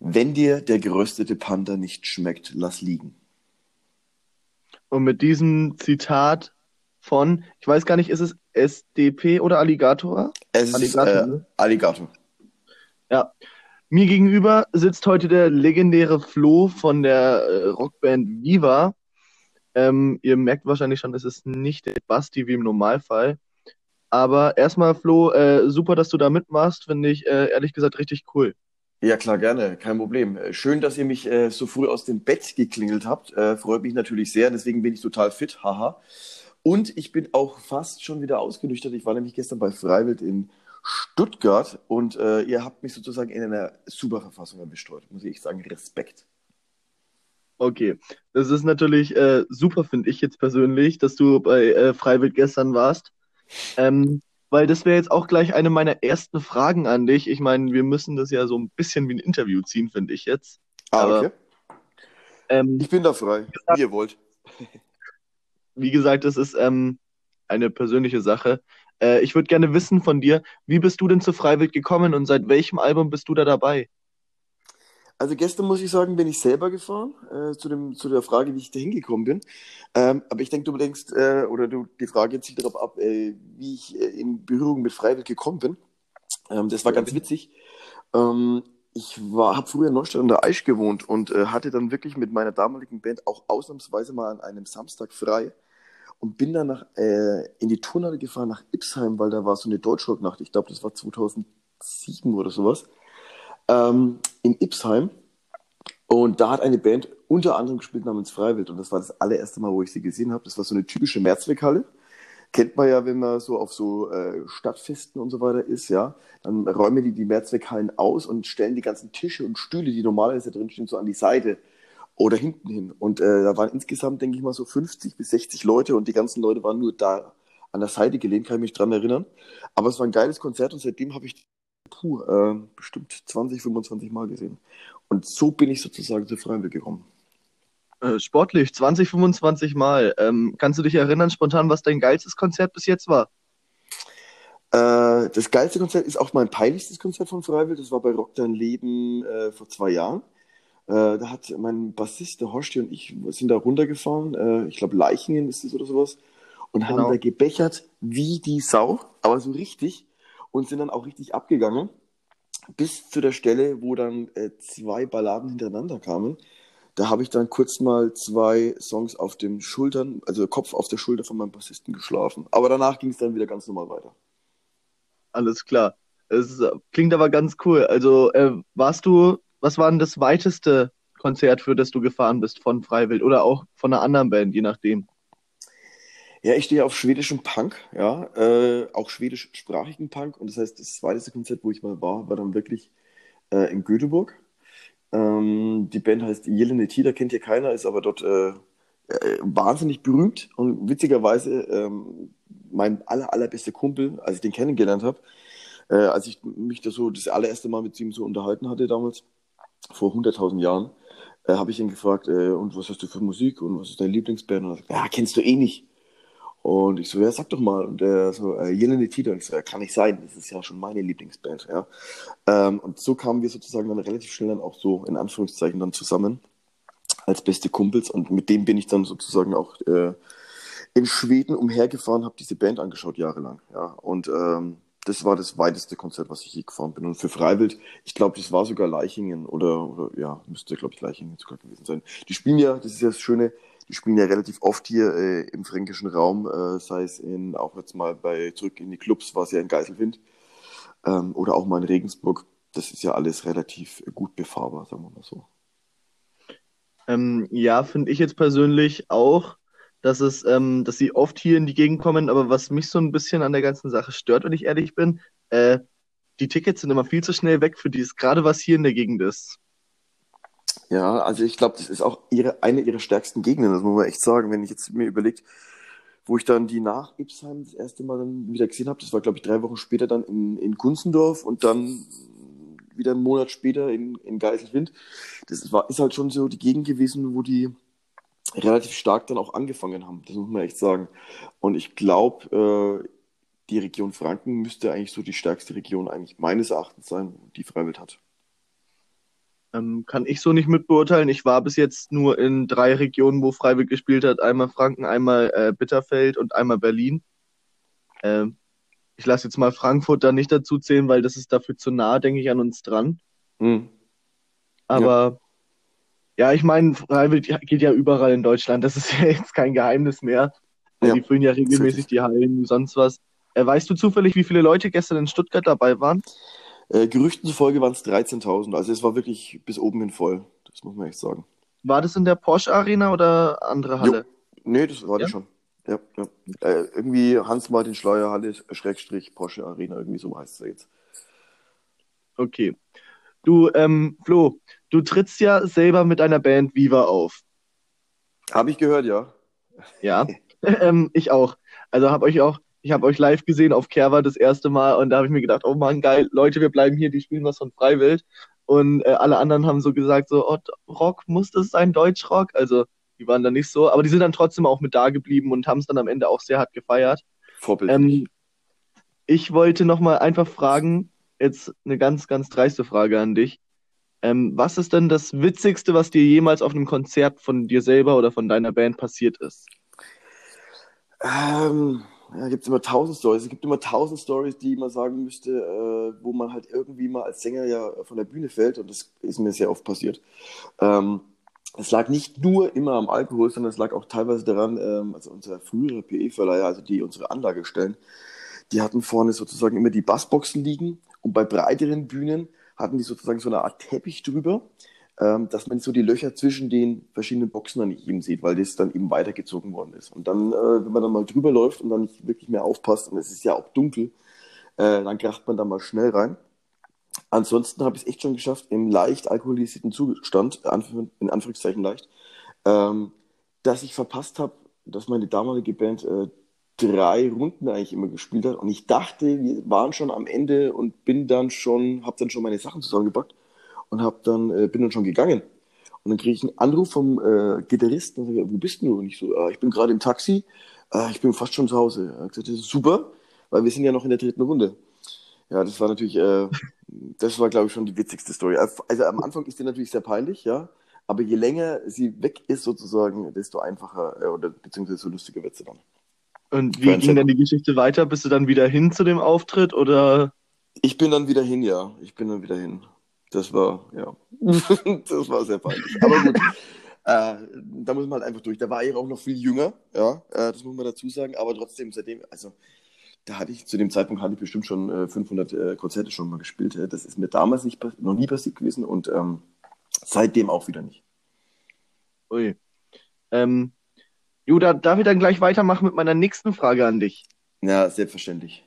Wenn dir der geröstete Panda nicht schmeckt, lass liegen. Und mit diesem Zitat von, ich weiß gar nicht, ist es SDP oder Alligator? Es Alligator, ist äh, ne? Alligator. Ja. Mir gegenüber sitzt heute der legendäre Flo von der äh, Rockband Viva. Ähm, ihr merkt wahrscheinlich schon, es ist nicht der Basti wie im Normalfall. Aber erstmal, Flo, äh, super, dass du da mitmachst. Finde ich äh, ehrlich gesagt richtig cool. Ja, klar, gerne, kein Problem. Äh, Schön, dass ihr mich äh, so früh aus dem Bett geklingelt habt. Äh, freut mich natürlich sehr, deswegen bin ich total fit, haha. Und ich bin auch fast schon wieder ausgenüchtert. Ich war nämlich gestern bei Freiwild in Stuttgart und äh, ihr habt mich sozusagen in einer super Verfassung erwischt heute, muss ich sagen. Respekt. Okay, das ist natürlich äh, super, finde ich jetzt persönlich, dass du bei äh, Freiwild gestern warst. Ähm, weil das wäre jetzt auch gleich eine meiner ersten Fragen an dich. Ich meine, wir müssen das ja so ein bisschen wie ein Interview ziehen, finde ich jetzt. Ah, Aber, okay. Ähm, Ich bin da frei, wie ihr wollt. wie gesagt, das ist ähm, eine persönliche Sache. Äh, ich würde gerne wissen von dir, wie bist du denn zu Freiwild gekommen und seit welchem Album bist du da dabei? Also gestern muss ich sagen, bin ich selber gefahren, äh, zu dem, zu der Frage, wie ich da hingekommen bin. Ähm, aber ich denke, du denkst, äh, oder du, die Frage zielt darauf ab, äh, wie ich äh, in Berührung mit Freiwild gekommen bin. Ähm, das war ganz witzig. Ähm, ich war, habe früher in Neustadt an der Aisch gewohnt und äh, hatte dann wirklich mit meiner damaligen Band auch ausnahmsweise mal an einem Samstag frei und bin dann nach, äh, in die Turnhalle gefahren nach Ipsheim, weil da war so eine Deutschrocknacht. Ich glaube, das war 2007 oder sowas. Ähm, in Ipsheim. Und da hat eine Band unter anderem gespielt namens Freiwild. Und das war das allererste Mal, wo ich sie gesehen habe. Das war so eine typische Mehrzweckhalle. Kennt man ja, wenn man so auf so äh, Stadtfesten und so weiter ist, ja. Dann räumen die die Mehrzweckhallen aus und stellen die ganzen Tische und Stühle, die normalerweise drin stehen, so an die Seite oder hinten hin. Und äh, da waren insgesamt, denke ich mal, so 50 bis 60 Leute und die ganzen Leute waren nur da an der Seite gelehnt, kann ich mich dran erinnern. Aber es war ein geiles Konzert und seitdem habe ich puh, äh, bestimmt 20, 25 Mal gesehen. Und so bin ich sozusagen zu Freiwild gekommen. Äh, sportlich, 20, 25 Mal. Ähm, kannst du dich erinnern spontan, was dein geilstes Konzert bis jetzt war? Äh, das geilste Konzert ist auch mein peinlichstes Konzert von Freiwild. Das war bei Rock Dein Leben äh, vor zwei Jahren. Äh, da hat mein Bassist, der Horsti und ich sind da runtergefahren. Äh, ich glaube, Leichingen ist es oder sowas. Und haben Genau. da gebechert wie die Sau, aber so richtig. Und sind dann auch richtig abgegangen. Bis zu der Stelle, wo dann äh, zwei Balladen hintereinander kamen. Da habe ich dann kurz mal zwei Songs auf den Schultern, also Kopf auf der Schulter von meinem Bassisten geschlafen. Aber danach ging es dann wieder ganz normal weiter. Alles klar. Es klingt aber ganz cool. Also, äh, warst du, was war denn das weiteste Konzert, für das du gefahren bist von Freiwild oder auch von einer anderen Band, je nachdem? Ja, ich stehe auf schwedischem Punk, ja, äh, auch schwedischsprachigen Punk. Und das heißt, das zweite Konzert, wo ich mal war, war dann wirklich äh, in Göteborg. Ähm, die Band heißt Jelene Tider, kennt hier keiner, ist aber dort äh, äh, wahnsinnig berühmt. Und witzigerweise, ähm, mein aller, allerbester Kumpel, als ich den kennengelernt habe, äh, als ich mich da so das allererste Mal mit ihm so unterhalten hatte damals, vor 100.000 Jahren, äh, habe ich ihn gefragt, und was hast du für Musik und was ist deine Lieblingsband? Und er sagt, ja, kennst du eh nicht. Und ich so, ja, sag doch mal. Und er so, äh, Jelene Tider. Und ich so, ja, kann nicht sein. Das ist ja schon meine Lieblingsband, ja. Ähm, und so kamen wir sozusagen dann relativ schnell dann auch so, in Anführungszeichen, dann zusammen als beste Kumpels. Und mit dem bin ich dann sozusagen auch äh, in Schweden umhergefahren, habe diese Band angeschaut jahrelang, ja. Und ähm, das war das weiteste Konzert, was ich je gefahren bin. Und für Freiwild, ich glaube, das war sogar Leichingen oder, oder ja, müsste, glaube ich, Leichingen sogar gewesen sein. Die spielen ja, das ist ja das Schöne, die spielen ja relativ oft hier äh, im fränkischen Raum, äh, sei es in, auch jetzt mal bei zurück in die Clubs, war es ja in Geiselwind, ähm, oder auch mal in Regensburg. Das ist ja alles relativ gut befahrbar, sagen wir mal so. Ähm, ja, finde ich jetzt persönlich auch, dass es, ähm, dass sie oft hier in die Gegend kommen, aber was mich so ein bisschen an der ganzen Sache stört, wenn ich ehrlich bin, äh, die Tickets sind immer viel zu schnell weg für dies, gerade was hier in der Gegend ist. Ja, also ich glaube, das ist auch ihre, eine ihrer stärksten Gegenden, das muss man echt sagen. Wenn ich jetzt mir überlegt, wo ich dann die nach Ipsheim das erste Mal dann wieder gesehen habe, das war, glaube ich, drei Wochen später dann in, in Gunzendorf und dann wieder einen Monat später in, in Geiselwind. Das war, ist halt schon so die Gegend gewesen, wo die relativ stark dann auch angefangen haben. Das muss man echt sagen. Und ich glaube, äh, die Region Franken müsste eigentlich so die stärkste Region eigentlich meines Erachtens sein, die Freiwild hat. Ähm, kann ich so nicht mitbeurteilen. Ich war bis jetzt nur in drei Regionen, wo Freiwild gespielt hat. Einmal Franken, einmal äh, Bitterfeld und einmal Berlin. Ähm, ich lasse jetzt mal Frankfurt da nicht dazu zählen, weil das ist dafür zu nah, denke ich, an uns dran. Hm. Aber ja, ja ich meine, Freiwild geht ja überall in Deutschland. Das ist ja jetzt kein Geheimnis mehr. Ja. Die füllen ja regelmäßig die Hallen, sonst was. Äh, weißt du zufällig, wie viele Leute gestern in Stuttgart dabei waren? Äh, Gerüchten zufolge waren es 13.000. Also es war wirklich bis oben hin voll. Das muss man echt sagen. War das in der Porsche Arena oder andere Halle? Nee, das war Ja? die schon. Ja, ja. Äh, irgendwie Hans Martin Schleier Halle, Schrägstrich Porsche Arena, irgendwie so heißt es jetzt. Okay. Du, ähm, Flo, du trittst ja selber mit einer Band Viva auf. Habe ich gehört, ja. Ja. ähm, ich auch. Also habe euch auch, ich habe euch live gesehen auf Kerwa das erste Mal und da habe ich mir gedacht, oh Mann, geil, Leute, wir bleiben hier, die spielen was von Freiwild. Und äh, alle anderen haben so gesagt, so, oh, Rock, muss das sein, Deutschrock? Also, die waren da nicht so, aber die sind dann trotzdem auch mit da geblieben und haben es dann am Ende auch sehr hart gefeiert. Vorbild. Ähm, ich wollte nochmal einfach fragen, jetzt eine ganz, ganz dreiste Frage an dich. Ähm, was ist denn das Witzigste, was dir jemals auf einem Konzert von dir selber oder von deiner Band passiert ist? Ähm, ja, gibt es immer tausend Stories. Es gibt immer tausend Stories, die man sagen müsste, äh, wo man halt irgendwie mal als Sänger ja von der Bühne fällt und das ist mir sehr oft passiert. Ähm, es lag nicht nur immer am Alkohol, sondern es lag auch teilweise daran, ähm, also unser früherer PE-Verleiher, also die unsere Anlage stellen, die hatten vorne sozusagen immer die Bassboxen liegen und bei breiteren Bühnen hatten die sozusagen so eine Art Teppich drüber, dass man so die Löcher zwischen den verschiedenen Boxen dann nicht eben sieht, weil das dann eben weitergezogen worden ist. Und dann, äh, wenn man dann mal drüber läuft und dann nicht wirklich mehr aufpasst, und es ist ja auch dunkel, äh, dann kracht man da mal schnell rein. Ansonsten habe ich es echt schon geschafft, im leicht alkoholisierten Zustand, in Anführungszeichen leicht, ähm, dass ich verpasst habe, dass meine damalige Band äh, drei Runden eigentlich immer gespielt hat. Und ich dachte, wir waren schon am Ende und bin dann schon, habe dann schon meine Sachen zusammengepackt und hab dann, äh, bin dann schon gegangen. Und dann kriege ich einen Anruf vom äh, Gitarristen und sage, wo bist du? Und ich so, äh, ich bin gerade im Taxi, äh, ich bin fast schon zu Hause. Er hat gesagt, das ist super, weil wir sind ja noch in der dritten Runde. Ja, das war natürlich, äh, das war, glaube ich, schon die witzigste Story. Also am Anfang ist die natürlich sehr peinlich, ja. Aber je länger sie weg ist sozusagen, desto einfacher äh, oder beziehungsweise so lustiger wird sie dann. Und wie ging dann die Geschichte weiter? Bist du dann wieder hin zu dem Auftritt oder? Ich bin dann wieder hin, ja. Ich bin dann wieder hin. Das war, ja. das war sehr peinlich. Aber gut. Äh, da muss man halt einfach durch. Da war ich auch noch viel jünger, ja, äh, das muss man dazu sagen. Aber trotzdem, seitdem, also da hatte ich zu dem Zeitpunkt hatte ich bestimmt schon äh, 500 äh, Konzerte schon mal gespielt. Das ist mir damals nicht, noch nie passiert gewesen und ähm, seitdem auch wieder nicht. Ui. Ähm, Juda, darf ich dann gleich weitermachen mit meiner nächsten Frage an dich? Ja, selbstverständlich.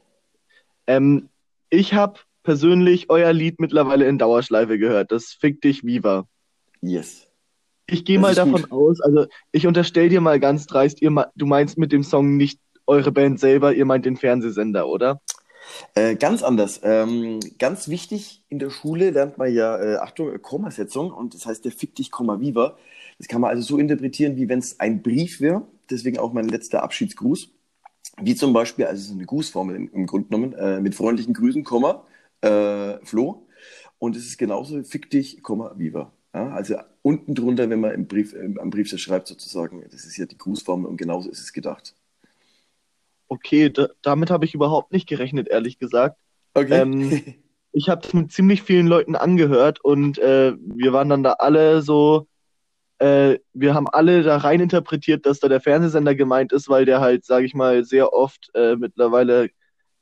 Ähm, ich habe persönlich euer Lied mittlerweile in Dauerschleife gehört. Das Fick dich Viva. Yes. Ich gehe mal ist davon gut. aus, also ich unterstelle dir mal ganz dreist, ihr, du meinst mit dem Song nicht eure Band selber, ihr meint den Fernsehsender, oder? Äh, ganz anders. Ähm, ganz wichtig, in der Schule lernt man ja, äh, Achtung, äh, Kommasetzung und das heißt der Fick dich, Komma Viva. Das kann man also so interpretieren, wie wenn es ein Brief wäre. Deswegen auch mein letzter Abschiedsgruß. Wie zum Beispiel, also so eine Grußformel im, im Grunde genommen, äh, mit freundlichen Grüßen, Komma, äh, Flo. Und es ist genauso Fick dich, Komma Viva. Ja, also unten drunter, wenn man im Brief, äh, am Brief das schreibt sozusagen, das ist ja die Grußformel und genauso ist es gedacht. Okay, da, damit habe ich überhaupt nicht gerechnet, ehrlich gesagt. Okay. Ähm, ich habe es mit ziemlich vielen Leuten angehört und äh, wir waren dann da alle so, äh, wir haben alle da rein interpretiert, dass da der Fernsehsender gemeint ist, weil der halt, sage ich mal, sehr oft äh, mittlerweile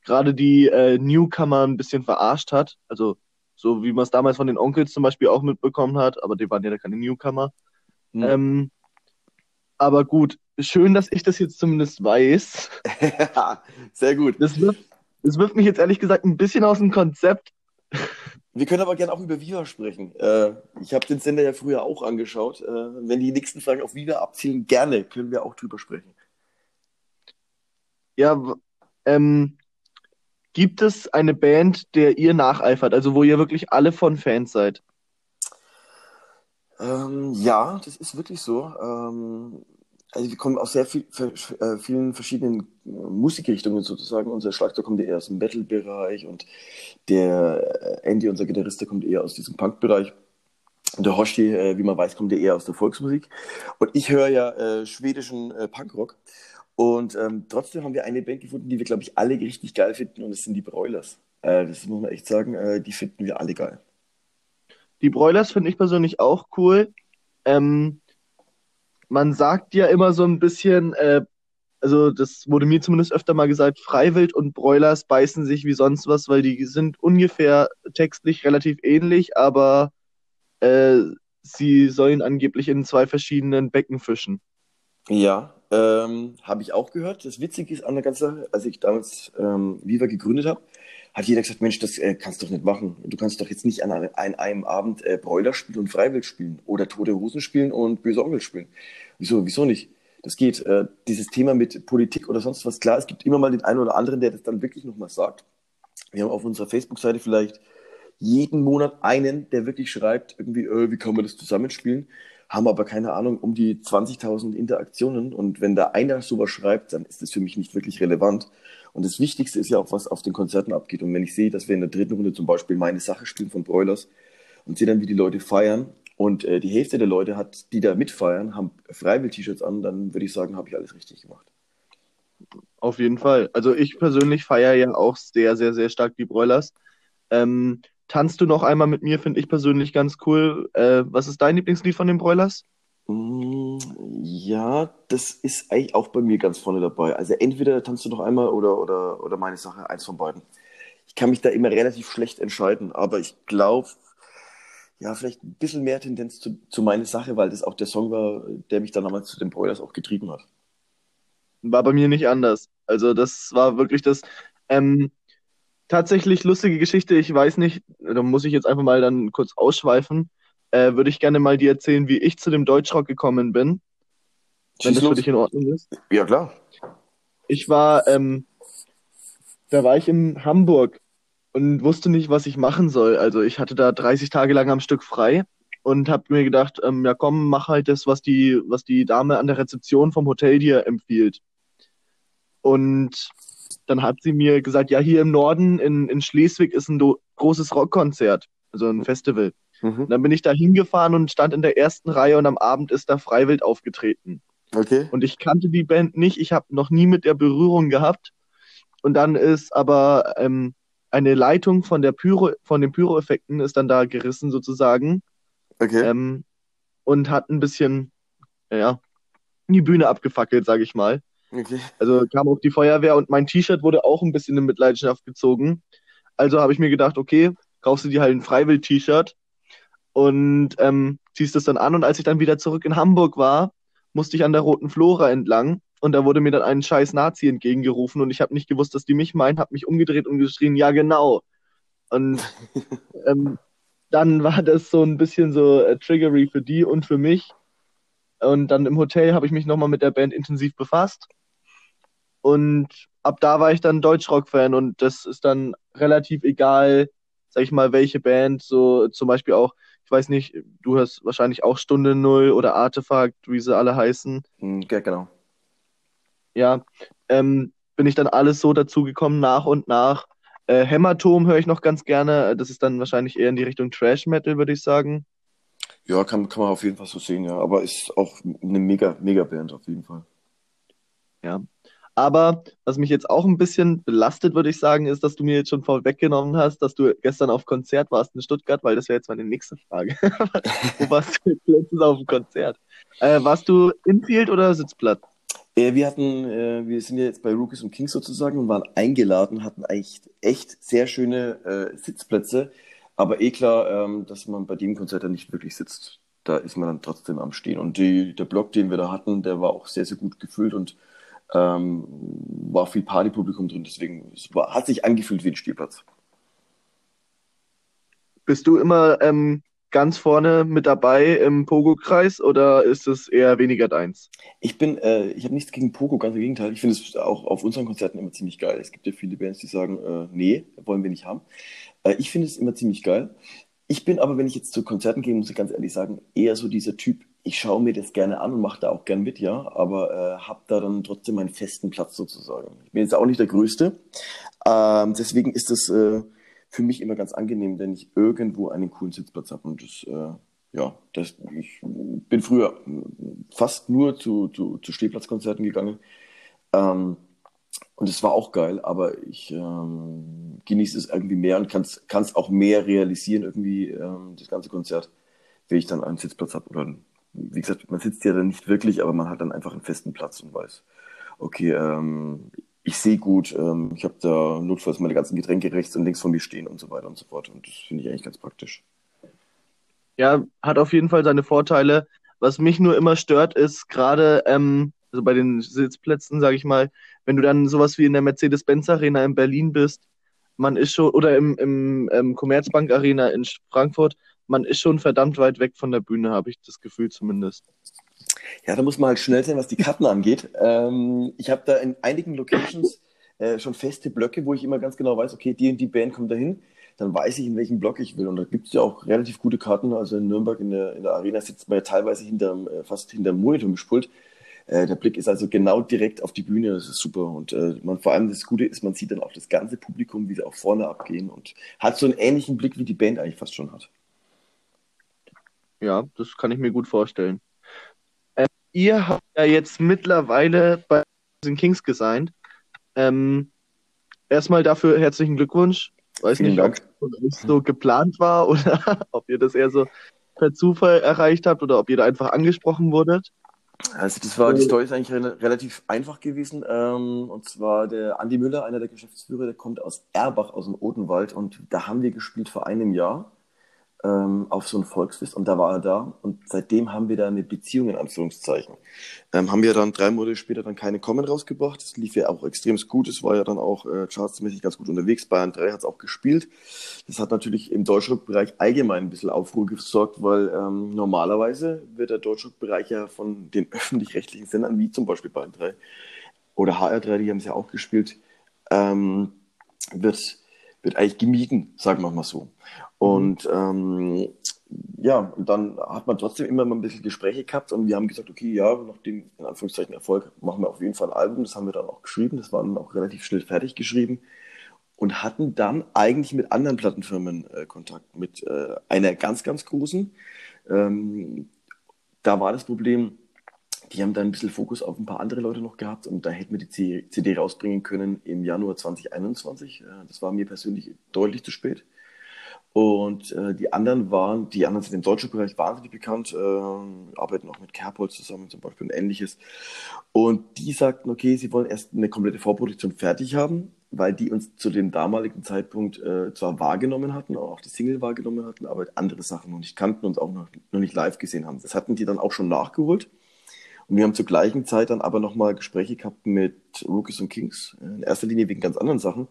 gerade die äh, Newcomer ein bisschen verarscht hat. Also so wie man es damals von den Onkels zum Beispiel auch mitbekommen hat, aber die waren ja keine Newcomer. Hm. Ähm, aber gut, schön, dass ich das jetzt zumindest weiß. Sehr gut. Das wirft, das wirft mich jetzt ehrlich gesagt ein bisschen aus dem Konzept. Wir können aber gerne auch über Viva sprechen. Äh, ich habe den Sender ja früher auch angeschaut. Äh, wenn die nächsten Fragen auf Viva abzielen, gerne können wir auch drüber sprechen. Ja, ähm, gibt es eine Band, der ihr nacheifert, also wo ihr wirklich alle von Fans seid? Ähm, ja, das ist wirklich so. Ähm, also wir kommen aus sehr viel, äh, vielen verschiedenen Musikrichtungen sozusagen. Unser Schlagzeug kommt eher aus dem Metal-Bereich und der äh, Andy, unser Gitarrist, kommt eher aus diesem Punk-Bereich. Der Hoshi, äh, wie man weiß, kommt eher aus der Volksmusik. Und ich höre ja äh, schwedischen äh, Punkrock. Und ähm, trotzdem haben wir eine Band gefunden, die wir, glaube ich, alle richtig geil finden. Und das sind die Broilers. Äh, das muss man echt sagen, äh, die finden wir alle geil. Die Broilers finde ich persönlich auch cool. Ähm, man sagt ja immer so ein bisschen, äh, also das wurde mir zumindest öfter mal gesagt, Freiwild und Broilers beißen sich wie sonst was, weil die sind ungefähr textlich relativ ähnlich, aber äh, sie sollen angeblich in zwei verschiedenen Becken fischen. Ja, ähm, habe ich auch gehört. Das Witzige ist an der ganzen Sache, als ich damals ähm, Viva gegründet habe, hat jeder gesagt, Mensch, das äh, kannst du doch nicht machen. Du kannst doch jetzt nicht an, an einem Abend äh, Broiler spielen und Freiwild spielen oder Tote Hosen spielen und Böse Onkel spielen. Wieso, wieso nicht? Das geht. Äh, dieses Thema mit Politik oder sonst was, klar, es gibt immer mal den einen oder anderen, der das dann wirklich nochmal sagt. Wir haben auf unserer Facebook-Seite vielleicht jeden Monat einen, der wirklich schreibt, irgendwie, äh, wie kann man das zusammenspielen? Haben aber keine Ahnung um die 20.000 Interaktionen. Und wenn da einer sowas schreibt, dann ist das für mich nicht wirklich relevant. Und das Wichtigste ist ja auch, was auf den Konzerten abgeht. Und wenn ich sehe, dass wir in der dritten Runde zum Beispiel meine Sache spielen von Broilers und sehe dann, wie die Leute feiern und äh, die Hälfte der Leute hat, die da mitfeiern, haben Freiwill-T-Shirts an, dann würde ich sagen, habe ich alles richtig gemacht. Auf jeden Fall. Also ich persönlich feiere ja auch sehr, sehr, sehr stark die Broilers. Ähm, tanzt du noch einmal mit mir, finde ich persönlich ganz cool. Äh, was ist dein Lieblingslied von den Broilers? Mm, ja, das ist eigentlich auch bei mir ganz vorne dabei. Also entweder tanzt du noch einmal oder, oder, oder meine Sache, eins von beiden. Ich kann mich da immer relativ schlecht entscheiden, aber ich glaube, ja, vielleicht ein bisschen mehr Tendenz zu, zu meine Sache, weil das auch der Song war, der mich dann damals zu den Broilers auch getrieben hat. War bei mir nicht anders. Also das war wirklich das ähm, tatsächlich lustige Geschichte. Ich weiß nicht, da muss ich jetzt einfach mal dann kurz ausschweifen äh, würde ich gerne mal dir erzählen, wie ich zu dem Deutschrock gekommen bin. Wenn das für dich in Ordnung ist. Ja, klar. Ich war, ähm, da war ich in Hamburg und wusste nicht, was ich machen soll. Also ich hatte da 30 Tage lang am Stück frei und habe mir gedacht, ähm, ja komm, mach halt das, was die, was die Dame an der Rezeption vom Hotel dir empfiehlt. Und dann hat sie mir gesagt, ja, hier im Norden in, in Schleswig ist ein großes Rockkonzert, also ein Festival. Mhm. Dann bin ich da hingefahren und stand in der ersten Reihe und am Abend ist da Freiwild aufgetreten. Okay. Und ich kannte die Band nicht, ich habe noch nie mit der Berührung gehabt. Und dann ist aber ähm, eine Leitung von der Pyro, von den Pyroeffekten ist dann da gerissen sozusagen. Okay. Ähm, und hat ein bisschen, ja, die Bühne abgefackelt, sage ich mal. Okay. Also kam auch die Feuerwehr und mein T-Shirt wurde auch ein bisschen in Mitleidenschaft gezogen. Also habe ich mir gedacht, okay, kaufst du dir halt ein Freiwild-T-Shirt und ähm, ziehst es dann an. Und als ich dann wieder zurück in Hamburg war, musste ich an der Roten Flora entlang und da wurde mir dann ein scheiß Nazi entgegengerufen und ich habe nicht gewusst, dass die mich meinen, habe mich umgedreht und geschrien, ja genau. Und ähm, dann war das so ein bisschen so äh, triggery für die und für mich. Und dann im Hotel habe ich mich nochmal mit der Band intensiv befasst. Und ab da war ich dann Deutschrock-Fan und das ist dann relativ egal, sag ich mal, welche Band, so zum Beispiel auch ich weiß nicht, du hast wahrscheinlich auch Stunde Null oder Artefakt, wie sie alle heißen. Hm, ja, genau. Ja, ähm, bin ich dann alles so dazugekommen, nach und nach. Äh, Hämatom höre ich noch ganz gerne. Das ist dann wahrscheinlich eher in die Richtung Trash Metal, würde ich sagen. Ja, kann, kann man auf jeden Fall so sehen, ja. Aber ist auch eine mega, mega Band auf jeden Fall. Ja. Aber was mich jetzt auch ein bisschen belastet, würde ich sagen, ist, dass du mir jetzt schon vorweggenommen hast, dass du gestern auf Konzert warst in Stuttgart, weil das wäre jetzt meine nächste Frage. Wo warst du jetzt letztens auf dem Konzert? Äh, warst du Infield oder Sitzplatz? Äh, wir hatten, äh, wir sind ja jetzt bei Rookies und Kings sozusagen und waren eingeladen, hatten eigentlich echt sehr schöne äh, Sitzplätze, aber eh klar, ähm, dass man bei dem Konzert dann nicht wirklich sitzt. Da ist man dann trotzdem am Stehen. Und die, der Block, den wir da hatten, der war auch sehr, sehr gut gefüllt und ähm, war viel Partypublikum drin, deswegen es war, hat sich angefühlt wie ein Spielplatz. Bist du immer ähm, ganz vorne mit dabei im Pogo-Kreis oder ist es eher weniger deins? Ich bin, äh, ich habe nichts gegen Pogo, ganz im Gegenteil. Ich finde es auch auf unseren Konzerten immer ziemlich geil. Es gibt ja viele Bands, die sagen, äh, nee, wollen wir nicht haben. Äh, ich finde es immer ziemlich geil. Ich bin aber, wenn ich jetzt zu Konzerten gehe, muss ich ganz ehrlich sagen, eher so dieser Typ, ich schaue mir das gerne an und mache da auch gern mit, ja, aber äh, habe da dann trotzdem meinen festen Platz sozusagen. Ich bin jetzt auch nicht der Größte, ähm, deswegen ist das äh, für mich immer ganz angenehm, wenn ich irgendwo einen coolen Sitzplatz habe und das äh, ja, das, ich bin früher fast nur zu, zu, zu Stehplatzkonzerten gegangen. Ähm, und es war auch geil, aber ich ähm, genieße es irgendwie mehr und kann es auch mehr realisieren, irgendwie ähm, das ganze Konzert, wenn ich dann einen Sitzplatz habe. Oder wie gesagt, man sitzt ja dann nicht wirklich, aber man hat dann einfach einen festen Platz und weiß, okay, ähm, ich sehe gut, ähm, ich habe da notfalls meine ganzen Getränke rechts und links von mir stehen und so weiter und so fort. Und das finde ich eigentlich ganz praktisch. Ja, hat auf jeden Fall seine Vorteile. Was mich nur immer stört, ist gerade, ähm, also bei den Sitzplätzen, sage ich mal, wenn du dann sowas wie in der Mercedes-Benz Arena in Berlin bist, man ist schon, oder im, im, im ähm, Commerzbank Arena in Frankfurt, man ist schon verdammt weit weg von der Bühne, habe ich das Gefühl zumindest. Ja, da muss man halt schnell sein, was die Karten angeht. Ähm, ich habe da in einigen Locations äh, schon feste Blöcke, wo ich immer ganz genau weiß, okay, die und die Band kommt dahin. Dann weiß ich, in welchem Block ich will. Und da gibt es ja auch relativ gute Karten. Also in Nürnberg in der, in der Arena sitzt man ja teilweise hinterm, äh, fast hinterm Monitormischpult. Äh, der Blick ist also genau direkt auf die Bühne, das ist super. Und äh, man, vor allem das Gute ist, man sieht dann auch das ganze Publikum, wie sie auch vorne abgehen und hat so einen ähnlichen Blick, wie die Band eigentlich fast schon hat. Ja, das kann ich mir gut vorstellen. Äh, ihr habt ja jetzt mittlerweile bei den Kings gesigned. Ähm, erstmal dafür herzlichen Glückwunsch. Weiß Vielen nicht, Dank. ob es so geplant war oder ob ihr das eher so per Zufall erreicht habt oder ob ihr da einfach angesprochen wurdet. Also das war, die Story ist eigentlich re relativ einfach gewesen. Ähm, und zwar der Andi Müller, einer der Geschäftsführer, der kommt aus Erbach, aus dem Odenwald. Und da haben wir gespielt vor einem Jahr ähm, auf so ein Volksfest und da war er da und seitdem haben wir da eine Beziehung in Anführungszeichen. Ähm, haben wir dann drei Monate später dann keine Kommen rausgebracht. Das lief ja auch extrem gut. Es war ja dann auch äh, chartsmäßig ganz gut unterwegs. Bayern 3 hat es auch gespielt. Das hat natürlich im Deutschrock-Bereich allgemein ein bisschen Aufruhr gesorgt, weil ähm, normalerweise wird der Deutschrock-Bereich ja von den öffentlich-rechtlichen Sendern, wie zum Beispiel Bayern 3 oder HR3, die haben es ja auch gespielt, ähm, wird wird eigentlich gemieden, sagen wir mal so. Und ähm, ja, und dann hat man trotzdem immer mal ein bisschen Gespräche gehabt und wir haben gesagt, okay, ja, nach dem in Anführungszeichen Erfolg machen wir auf jeden Fall ein Album. Das haben wir dann auch geschrieben. Das war dann auch relativ schnell fertig geschrieben und hatten dann eigentlich mit anderen Plattenfirmen äh, Kontakt, mit äh, einer ganz, ganz großen. Ähm, da war das Problem, die haben dann ein bisschen Fokus auf ein paar andere Leute noch gehabt und da hätten wir die CD rausbringen können im Januar 2021. Das war mir persönlich deutlich zu spät. Und äh, die anderen waren, die anderen sind im deutschen Bereich wahnsinnig bekannt, äh, arbeiten auch mit Kerbholz zusammen zum Beispiel und ähnliches. Und die sagten, okay, sie wollen erst eine komplette Vorproduktion fertig haben, weil die uns zu dem damaligen Zeitpunkt äh, zwar wahrgenommen hatten, auch die Single wahrgenommen hatten, aber andere Sachen noch nicht kannten und auch noch, noch nicht live gesehen haben. Das hatten die dann auch schon nachgeholt. Und wir haben zur gleichen Zeit dann aber nochmal Gespräche gehabt mit Rookies und Kings, in erster Linie wegen ganz anderen Sachen.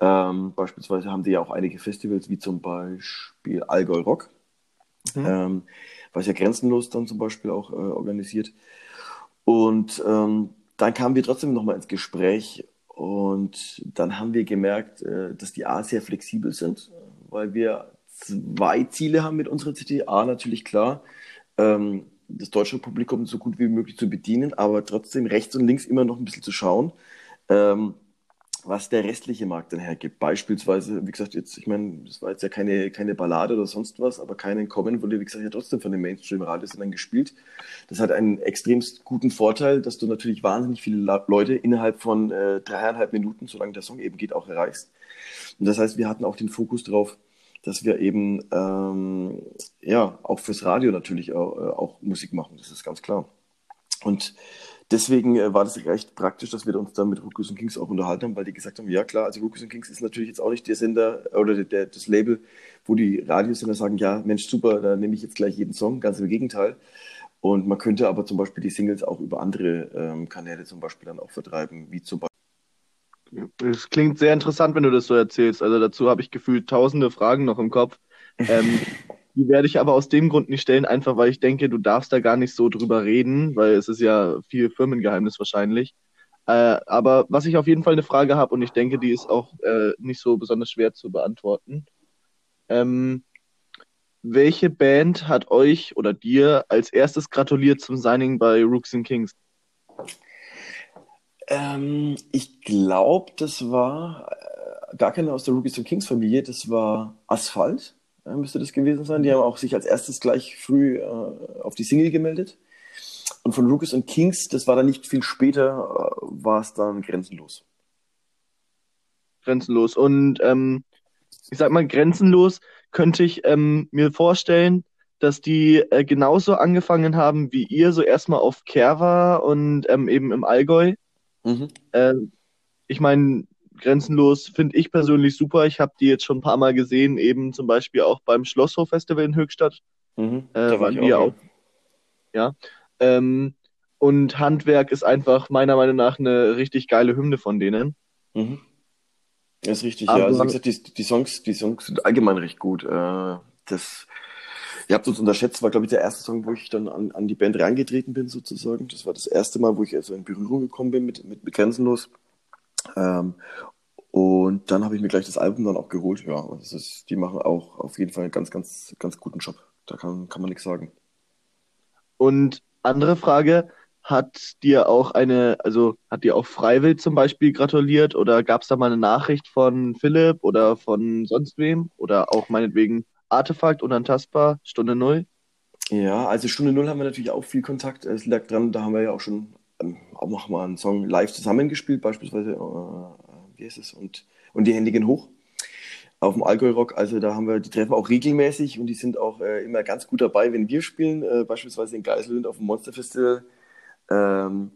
Ähm, beispielsweise haben die ja auch einige Festivals, wie zum Beispiel Allgäu Rock, mhm. ähm, was ja grenzenlos dann zum Beispiel auch äh, organisiert. Und ähm, dann kamen wir trotzdem nochmal ins Gespräch und dann haben wir gemerkt, äh, dass die A sehr flexibel sind, weil wir zwei Ziele haben mit unserer CD. A natürlich klar, ähm, das deutsche Publikum so gut wie möglich zu bedienen, aber trotzdem rechts und links immer noch ein bisschen zu schauen, ähm, was der restliche Markt dann hergibt. Beispielsweise, wie gesagt, jetzt, ich meine, das war jetzt ja keine, keine Ballade oder sonst was, aber keinen Kommen wurde, wie gesagt, ja trotzdem von den Mainstream-Radiosendern gespielt. Das hat einen extremst guten Vorteil, dass du natürlich wahnsinnig viele Leute innerhalb von äh, dreieinhalb Minuten, solange der Song eben geht, auch erreichst. Und das heißt, wir hatten auch den Fokus drauf, dass wir eben ähm, ja auch fürs Radio natürlich auch, äh, auch, Musik machen, das ist ganz klar. Und deswegen äh, war das recht praktisch, dass wir uns dann mit Rookies und Kings auch unterhalten haben, weil die gesagt haben, ja klar, also Rookies und Kings ist natürlich jetzt auch nicht der Sender oder der, der, das Label, wo die Radiosender sagen, ja Mensch, super, da nehme ich jetzt gleich jeden Song, ganz im Gegenteil. Und man könnte aber zum Beispiel die Singles auch über andere ähm, Kanäle zum Beispiel dann auch vertreiben, wie zum Beispiel es klingt sehr interessant, wenn du das so erzählst. Also dazu habe ich gefühlt tausende Fragen noch im Kopf. Ähm, die werde ich aber aus dem Grund nicht stellen, einfach weil ich denke, du darfst da gar nicht so drüber reden, weil es ist ja viel Firmengeheimnis wahrscheinlich. Äh, aber was ich auf jeden Fall eine Frage habe und ich denke, die ist auch äh, nicht so besonders schwer zu beantworten. Ähm, welche Band hat euch oder dir als erstes gratuliert zum Signing bei Rooks and Kings? Ähm, ich glaube, das war äh, gar keine aus der Rookies und Kings Familie, das war Asphalt. Äh, müsste das gewesen sein. Die haben auch sich als erstes gleich früh äh, auf die Single gemeldet. Und von Rookies und Kings, das war dann nicht viel später, äh, war es dann grenzenlos. Grenzenlos. Und ähm, ich sag mal, grenzenlos könnte ich ähm, mir vorstellen, dass die äh, genauso angefangen haben wie ihr, so erstmal auf Kerwa und ähm, eben im Allgäu. Mhm. Äh, ich meine, grenzenlos finde ich persönlich super. Ich habe die jetzt schon ein paar Mal gesehen, eben zum Beispiel auch beim Schlosshof Festival in Höchstadt. Mhm, äh, da waren wir auch. auch. Ja. Ähm, und Handwerk ist einfach meiner Meinung nach eine richtig geile Hymne von denen. Mhm. Das ist richtig, Aber, ja. Also wie gesagt, die, die, Songs, die Songs sind allgemein recht gut. Äh, das, ihr habt uns unterschätzt, war, glaube ich, der erste Song, wo ich dann an, an die Band reingetreten bin, sozusagen. Das war das erste Mal, wo ich also in Berührung gekommen bin mit, mit, mit Grenzenlos. Ähm, und dann habe ich mir gleich das Album dann auch geholt. Ja, das ist, die machen auch auf jeden Fall einen ganz, ganz, ganz guten Job. Da kann, kann man nichts sagen. Und andere Frage, hat dir auch eine, also hat dir auch Freiwild zum Beispiel gratuliert oder gab es da mal eine Nachricht von Philipp oder von sonst wem oder auch meinetwegen Artefakt, unantastbar, Stunde Null? Ja, also Stunde Null haben wir natürlich auch viel Kontakt. Es lag dran, da haben wir ja auch schon auch noch mal einen Song live zusammengespielt, beispielsweise, äh, wie heißt es, und, und die Hände gehen hoch auf dem Allgäu Rock. Also da haben wir, die treffen auch regelmäßig und die sind auch äh, immer ganz gut dabei, wenn wir spielen, äh, beispielsweise in Geiselwind auf dem Monster Festival ähm,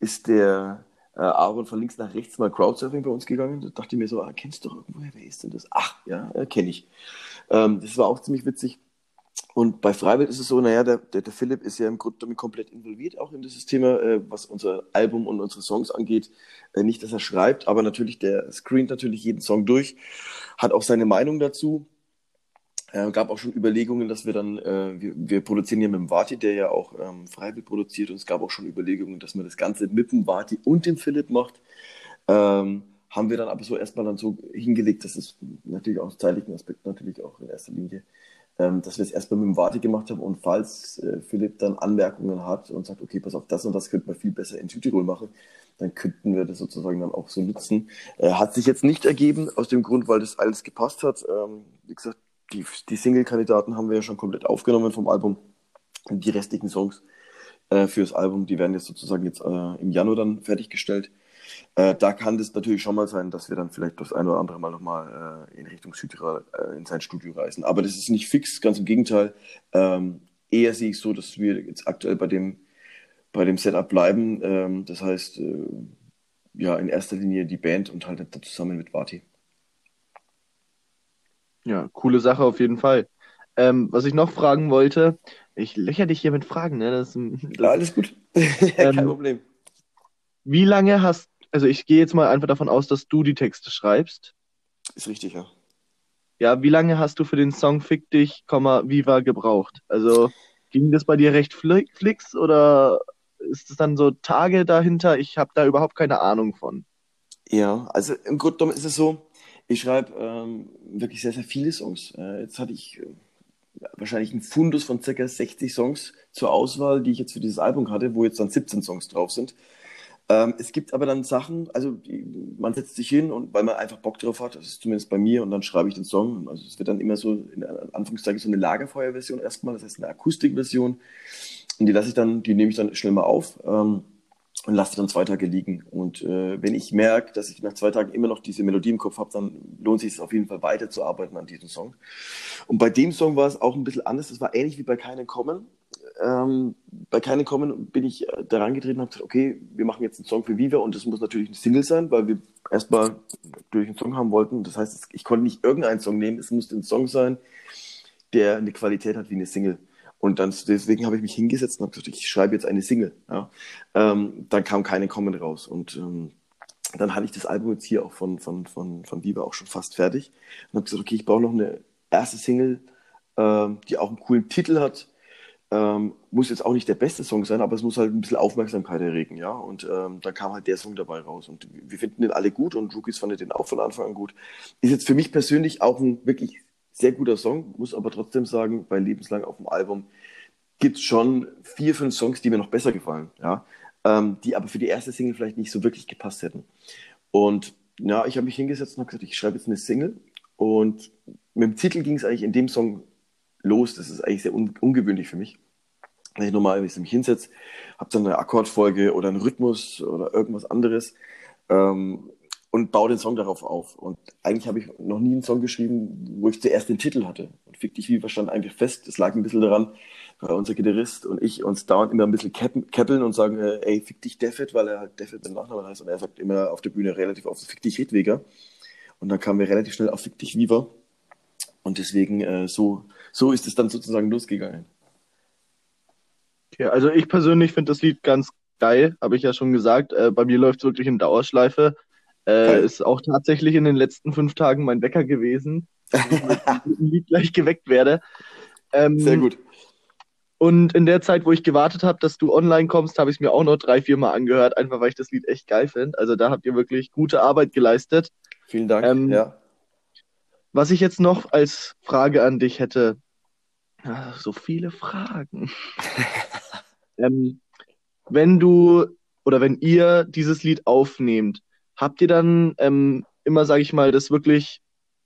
ist der äh, Aaron von links nach rechts mal Crowdsurfing bei uns gegangen. Da dachte ich mir so, ah, kennst du doch irgendwoher, wer ist denn das? Ach, ja, äh, kenne ich. Ähm, das war auch ziemlich witzig. Und bei Freiwild ist es so, naja, der, der, der Philipp ist ja im Grunde damit komplett involviert, auch in dieses Thema, äh, was unser Album und unsere Songs angeht. Äh, nicht, dass er schreibt, aber natürlich, der screent natürlich jeden Song durch, hat auch seine Meinung dazu. Äh, gab auch schon Überlegungen, dass wir dann, äh, wir, wir, produzieren ja mit dem Vati, der ja auch ähm, Freibild produziert, und es gab auch schon Überlegungen, dass man das Ganze mit dem Vati und dem Philipp macht. Ähm, haben wir dann aber so erstmal dann so hingelegt, dass es natürlich auch zeitlichen Aspekt natürlich auch in erster Linie, ähm, dass wir es erstmal mit dem Vati gemacht haben und falls äh, Philipp dann Anmerkungen hat und sagt, okay, pass auf, das und das könnte man viel besser in Südtirol machen, dann könnten wir das sozusagen dann auch so nutzen. Äh, hat sich jetzt nicht ergeben, aus dem Grund, weil das alles gepasst hat. Ähm, wie gesagt, die, die Single-Kandidaten haben wir ja schon komplett aufgenommen vom Album. Die restlichen Songs äh, fürs Album, die werden jetzt sozusagen jetzt äh, im Januar dann fertiggestellt. Äh, da kann das natürlich schon mal sein, dass wir dann vielleicht das ein oder andere Mal nochmal äh, in Richtung Südtirol äh, in sein Studio reisen. Aber das ist nicht fix, ganz im Gegenteil. Ähm, eher sehe ich so, dass wir jetzt aktuell bei dem, bei dem Setup bleiben. Ähm, das heißt, äh, ja, in erster Linie die Band und halt zusammen mit Vati. Ja, coole Sache auf jeden Fall. Ähm, was ich noch fragen wollte, ich löcher dich hier mit Fragen, ne? Das, das ja, alles gut. Kein ähm, Problem. Wie lange hast, also ich gehe jetzt mal einfach davon aus, dass du die Texte schreibst. Ist richtig, ja. Ja, wie lange hast du für den Song Fick dich, Viva gebraucht? Also ging das bei dir recht flix oder ist es dann so Tage dahinter? Ich habe da überhaupt keine Ahnung von. Ja, also im Grunde genommen ist es so, ich schreibe ähm, wirklich sehr, sehr viele Songs. Äh, jetzt hatte ich äh, wahrscheinlich einen Fundus von circa 60 Songs zur Auswahl, die ich jetzt für dieses Album hatte, wo jetzt dann 17 Songs drauf sind. Ähm, es gibt aber dann Sachen, also die, man setzt sich hin und weil man einfach Bock drauf hat, das ist zumindest bei mir, und dann schreibe ich den Song. Also es wird dann immer so, in Anführungszeichen, so eine Lagerfeuerversion erstmal, das heißt eine Akustikversion. Und die lasse ich dann, die nehme ich dann schnell mal auf. Ähm, und lasse dann zwei Tage liegen. Und äh, wenn ich merke, dass ich nach zwei Tagen immer noch diese Melodie im Kopf habe, dann lohnt sich es auf jeden Fall weiterzuarbeiten an diesem Song. Und bei dem Song war es auch ein bisschen anders. Es war ähnlich wie bei Keine Kommen. Ähm, bei Keine Kommen bin ich äh, daran getreten und habe gesagt, okay, wir machen jetzt einen Song für Viva und das muss natürlich ein Single sein, weil wir erstmal durch einen Song haben wollten. Das heißt, ich konnte nicht irgendeinen Song nehmen, es musste ein Song sein, der eine Qualität hat wie eine Single. Und dann, deswegen habe ich mich hingesetzt und habe gesagt, ich schreibe jetzt eine Single. Ja. Ähm, dann kam keine Kommen raus. Und ähm, dann hatte ich das Album jetzt hier auch von, von, von, von Viva auch schon fast fertig. Und habe gesagt, okay, ich brauche noch eine erste Single, ähm, die auch einen coolen Titel hat. Ähm, muss jetzt auch nicht der beste Song sein, aber es muss halt ein bisschen Aufmerksamkeit erregen, ja. Und ähm, dann kam halt der Song dabei raus. Und wir finden den alle gut und Rookies fanden den auch von Anfang an gut. Ist jetzt für mich persönlich auch ein wirklich sehr guter Song, muss aber trotzdem sagen, bei Lebenslang auf dem Album gibt es schon vier, fünf Songs, die mir noch besser gefallen, ja, ähm, die aber für die erste Single vielleicht nicht so wirklich gepasst hätten. Und ja, ich habe mich hingesetzt und habe gesagt, ich schreibe jetzt eine Single Und mit dem Titel ging es eigentlich in dem Song los. Das ist eigentlich sehr un ungewöhnlich für mich. Wenn ich normalerweise mich hinsetze, habe dann eine Akkordfolge oder einen Rhythmus oder irgendwas anderes ähm, und baue den Song darauf auf. Und eigentlich habe ich noch nie einen Song geschrieben, wo ich zuerst den Titel hatte. Und Fick dich wie stand eigentlich fest. Das lag ein bisschen daran, weil unser Gitarrist und ich uns dauernd immer ein bisschen keppeln und sagen, äh, ey, fick dich Defet, weil er halt Defet mit Nachnamen heißt. Und er sagt immer auf der Bühne relativ oft, fick dich Hedwiger. Und dann kamen wir relativ schnell auf fick dich Viva. Und deswegen, äh, so, so ist es dann sozusagen losgegangen. Okay, also ich persönlich finde das Lied ganz geil, habe ich ja schon gesagt. Äh, bei mir läuft es wirklich in Dauerschleife. Äh, ist auch tatsächlich in den letzten fünf Tagen mein Wecker gewesen, dass ich mit dem Lied gleich geweckt werde. Ähm, Sehr gut. Und in der Zeit, wo ich gewartet habe, dass du online kommst, habe ich es mir auch noch drei, vier Mal angehört, einfach weil ich das Lied echt geil finde. Also da habt ihr wirklich gute Arbeit geleistet. Vielen Dank. Ähm, ja. Was ich jetzt noch als Frage an dich hätte, ach, so viele Fragen. ähm, wenn du oder wenn ihr dieses Lied aufnehmt, habt ihr dann ähm, immer, sage ich mal, das wirklich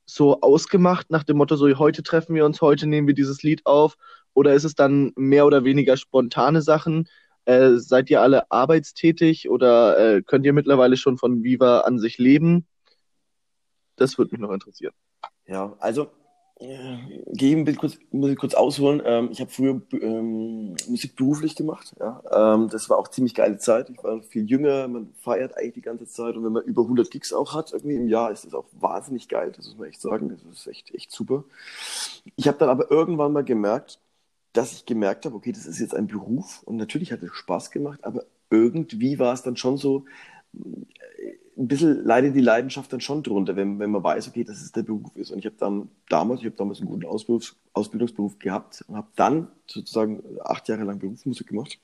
so ausgemacht nach dem Motto, so heute treffen wir uns, heute nehmen wir dieses Lied auf? Oder ist es dann mehr oder weniger spontane Sachen? Äh, seid ihr alle arbeitstätig oder äh, könnt ihr mittlerweile schon von Viva an sich leben? Das würde mich noch interessieren. Ja, also geben, kurz, muss ich kurz ausholen. Ähm, ich habe früher ähm, Musik beruflich gemacht. Ja? Ähm, das war auch ziemlich geile Zeit. Ich war viel jünger, man feiert eigentlich die ganze Zeit und wenn man über 100 Gigs auch hat, irgendwie im Jahr, ist das auch wahnsinnig geil. Das muss man echt sagen. Das ist echt, echt super. Ich habe dann aber irgendwann mal gemerkt, dass ich gemerkt habe, okay, das ist jetzt ein Beruf und natürlich hat es Spaß gemacht, aber irgendwie war es dann schon so, ein bisschen leidet die Leidenschaft dann schon drunter, wenn, wenn man weiß, okay, dass es der Beruf ist. Und ich habe dann damals, ich habe damals einen guten Ausbildungs Ausbildungsberuf gehabt und habe dann sozusagen acht Jahre lang Berufsmusik gemacht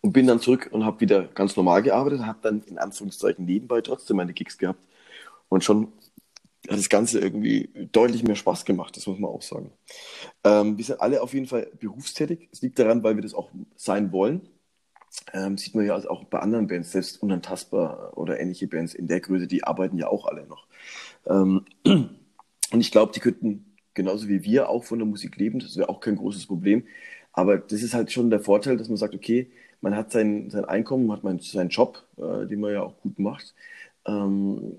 und bin dann zurück und habe wieder ganz normal gearbeitet, habe dann in Anführungszeichen nebenbei trotzdem meine Gigs gehabt und schon hat das Ganze irgendwie deutlich mehr Spaß gemacht, das muss man auch sagen. Ähm, wir sind alle auf jeden Fall berufstätig. Es liegt daran, weil wir das auch sein wollen ähm, sieht man ja also auch bei anderen Bands, selbst unantastbar oder ähnliche Bands in der Größe, die arbeiten ja auch alle noch. Ähm, und ich glaube, die könnten genauso wie wir auch von der Musik leben, das wäre auch kein großes Problem. Aber das ist halt schon der Vorteil, dass man sagt, okay, man hat sein, sein Einkommen, hat man seinen Job, äh, den man ja auch gut macht, ähm,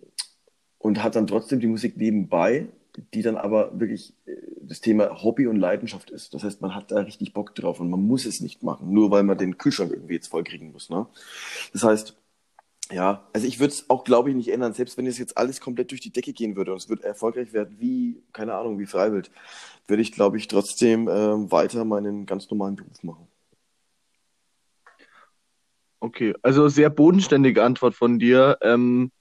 und hat dann trotzdem die Musik nebenbei die dann aber wirklich äh, das Thema Hobby und Leidenschaft ist. Das heißt, man hat da richtig Bock drauf und man muss es nicht machen, nur weil man den Kühlschrank irgendwie jetzt vollkriegen muss. Ne? Das heißt, ja, also ich würde es auch, glaube ich, nicht ändern, selbst wenn es jetzt alles komplett durch die Decke gehen würde und es wird erfolgreich werden, wie, keine Ahnung, wie Freiwild, würde ich, glaube ich, trotzdem äh, weiter meinen ganz normalen Beruf machen. Okay, also sehr bodenständige Antwort von dir. Ähm,